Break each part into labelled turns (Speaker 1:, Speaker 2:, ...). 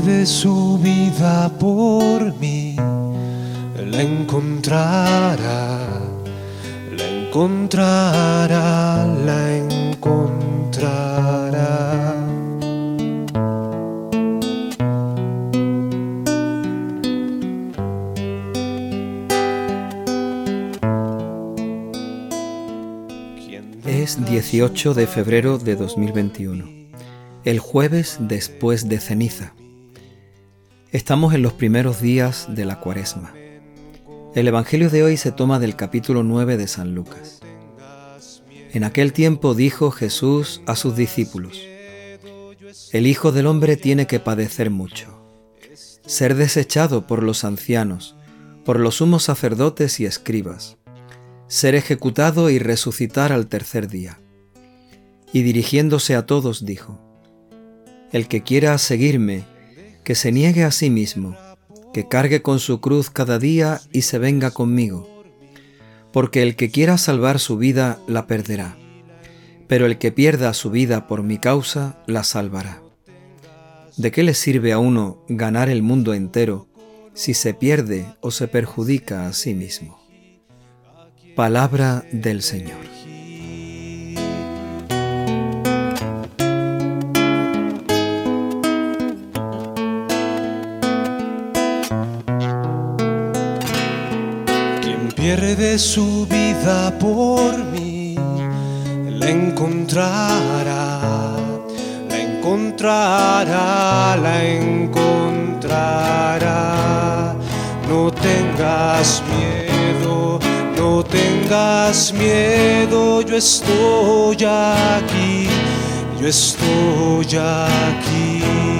Speaker 1: pierde su vida por mí, la encontrará, la encontrará, la encontrará.
Speaker 2: Es 18 de febrero de 2021, el jueves después de ceniza. Estamos en los primeros días de la cuaresma. El Evangelio de hoy se toma del capítulo 9 de San Lucas. En aquel tiempo dijo Jesús a sus discípulos, El Hijo del Hombre tiene que padecer mucho, ser desechado por los ancianos, por los sumos sacerdotes y escribas ser ejecutado y resucitar al tercer día. Y dirigiéndose a todos dijo, El que quiera seguirme, que se niegue a sí mismo, que cargue con su cruz cada día y se venga conmigo. Porque el que quiera salvar su vida la perderá, pero el que pierda su vida por mi causa la salvará. ¿De qué le sirve a uno ganar el mundo entero si se pierde o se perjudica a sí mismo? Palabra del Señor.
Speaker 1: Pierde su vida por mí, la encontrará, la encontrará, la encontrará. No tengas miedo no tengas miedo, yo estoy aquí, yo estoy aquí.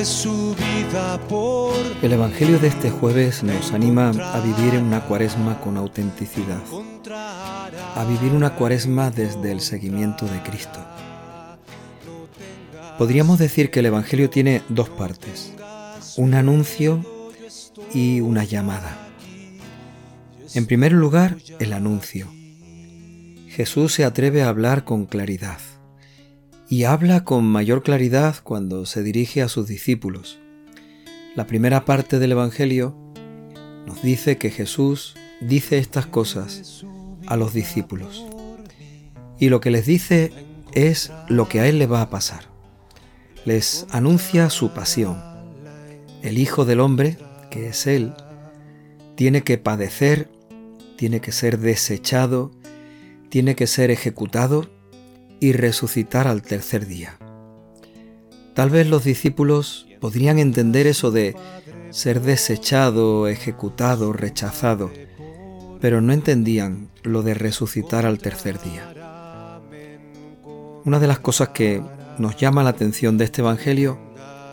Speaker 1: Pierde su vida por...
Speaker 2: El Evangelio de este jueves nos anima a vivir en una cuaresma con autenticidad, a vivir una cuaresma desde el seguimiento de Cristo. Podríamos decir que el Evangelio tiene dos partes, un anuncio y una llamada. En primer lugar, el anuncio. Jesús se atreve a hablar con claridad y habla con mayor claridad cuando se dirige a sus discípulos. La primera parte del Evangelio nos dice que Jesús dice estas cosas a los discípulos y lo que les dice es lo que a Él le va a pasar. Les anuncia su pasión. El Hijo del Hombre que es Él, tiene que padecer, tiene que ser desechado, tiene que ser ejecutado y resucitar al tercer día. Tal vez los discípulos podrían entender eso de ser desechado, ejecutado, rechazado, pero no entendían lo de resucitar al tercer día. Una de las cosas que nos llama la atención de este Evangelio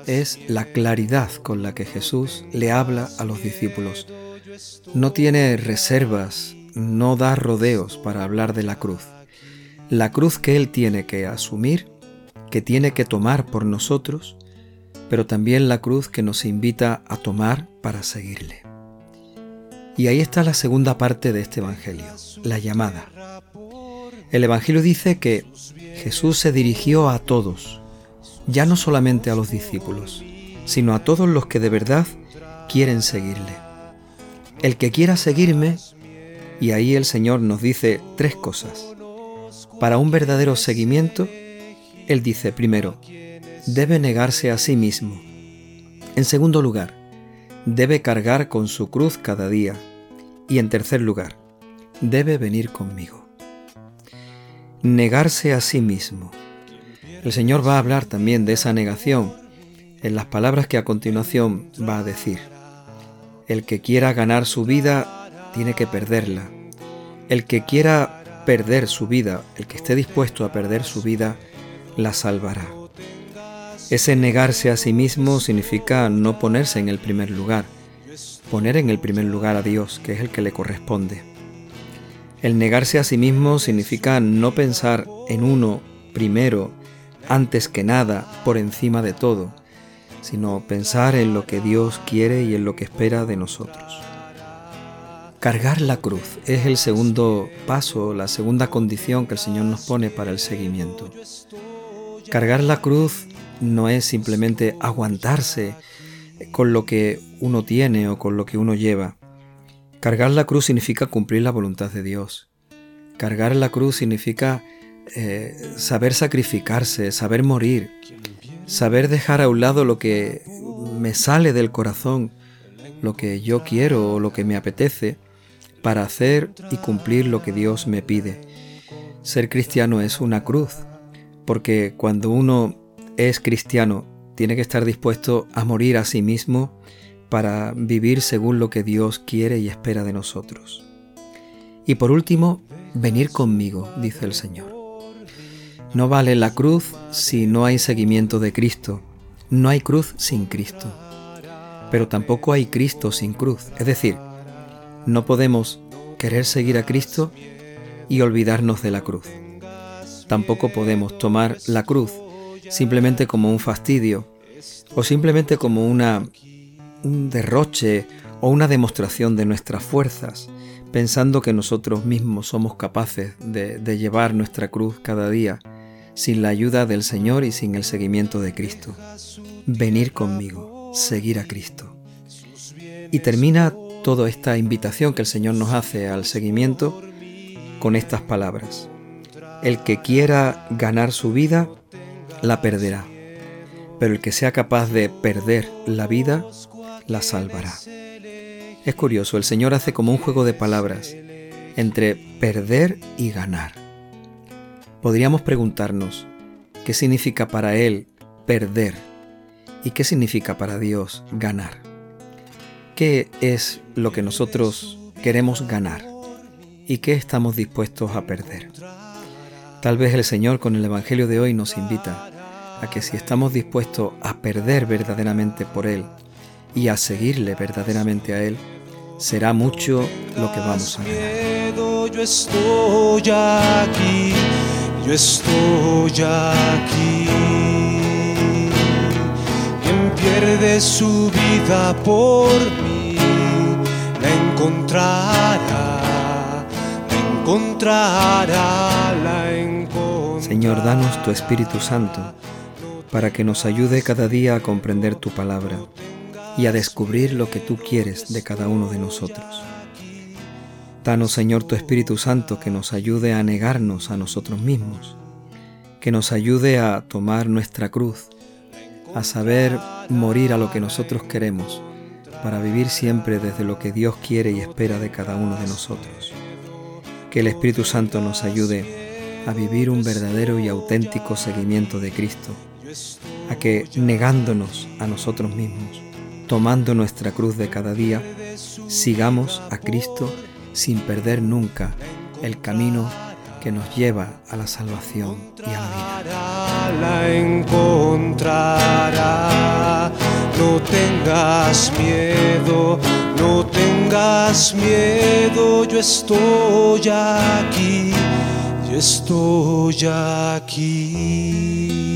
Speaker 2: es la claridad con la que Jesús le habla a los discípulos. No tiene reservas, no da rodeos para hablar de la cruz. La cruz que Él tiene que asumir, que tiene que tomar por nosotros, pero también la cruz que nos invita a tomar para seguirle. Y ahí está la segunda parte de este Evangelio, la llamada. El Evangelio dice que Jesús se dirigió a todos, ya no solamente a los discípulos, sino a todos los que de verdad quieren seguirle. El que quiera seguirme, y ahí el Señor nos dice tres cosas. Para un verdadero seguimiento, Él dice primero, debe negarse a sí mismo. En segundo lugar, debe cargar con su cruz cada día. Y en tercer lugar, debe venir conmigo. Negarse a sí mismo. El Señor va a hablar también de esa negación en las palabras que a continuación va a decir. El que quiera ganar su vida tiene que perderla. El que quiera perder su vida, el que esté dispuesto a perder su vida, la salvará. Ese negarse a sí mismo significa no ponerse en el primer lugar, poner en el primer lugar a Dios, que es el que le corresponde. El negarse a sí mismo significa no pensar en uno primero antes que nada, por encima de todo, sino pensar en lo que Dios quiere y en lo que espera de nosotros. Cargar la cruz es el segundo paso, la segunda condición que el Señor nos pone para el seguimiento. Cargar la cruz no es simplemente aguantarse con lo que uno tiene o con lo que uno lleva. Cargar la cruz significa cumplir la voluntad de Dios. Cargar la cruz significa eh, saber sacrificarse, saber morir, saber dejar a un lado lo que me sale del corazón, lo que yo quiero o lo que me apetece, para hacer y cumplir lo que Dios me pide. Ser cristiano es una cruz, porque cuando uno es cristiano tiene que estar dispuesto a morir a sí mismo para vivir según lo que Dios quiere y espera de nosotros. Y por último, venir conmigo, dice el Señor. No vale la cruz si no hay seguimiento de Cristo. No hay cruz sin Cristo. Pero tampoco hay Cristo sin cruz. Es decir, no podemos querer seguir a Cristo y olvidarnos de la cruz. Tampoco podemos tomar la cruz simplemente como un fastidio o simplemente como una un derroche o una demostración de nuestras fuerzas, pensando que nosotros mismos somos capaces de, de llevar nuestra cruz cada día sin la ayuda del Señor y sin el seguimiento de Cristo. Venir conmigo, seguir a Cristo. Y termina toda esta invitación que el Señor nos hace al seguimiento con estas palabras. El que quiera ganar su vida, la perderá. Pero el que sea capaz de perder la vida, la salvará. Es curioso, el Señor hace como un juego de palabras entre perder y ganar. Podríamos preguntarnos, ¿qué significa para Él perder? ¿Y qué significa para Dios ganar? ¿Qué es lo que nosotros queremos ganar? ¿Y qué estamos dispuestos a perder? Tal vez el Señor con el Evangelio de hoy nos invita a que si estamos dispuestos a perder verdaderamente por Él y a seguirle verdaderamente a Él, será mucho lo que vamos a ganar.
Speaker 1: Yo estoy aquí, yo estoy aquí. Pierde su vida por mí, la encontrará, la encontrará, la.
Speaker 2: Señor, danos tu Espíritu Santo para que nos ayude cada día a comprender tu palabra y a descubrir lo que tú quieres de cada uno de nosotros. Danos, Señor, tu Espíritu Santo que nos ayude a negarnos a nosotros mismos, que nos ayude a tomar nuestra cruz, a saber morir a lo que nosotros queremos, para vivir siempre desde lo que Dios quiere y espera de cada uno de nosotros. Que el Espíritu Santo nos ayude a vivir un verdadero y auténtico seguimiento de Cristo, a que negándonos a nosotros mismos, tomando nuestra cruz de cada día, sigamos a Cristo sin perder nunca el camino que nos lleva a la salvación y a la vida.
Speaker 1: La encontrará. No tengas miedo, no tengas miedo, yo estoy aquí, yo estoy aquí.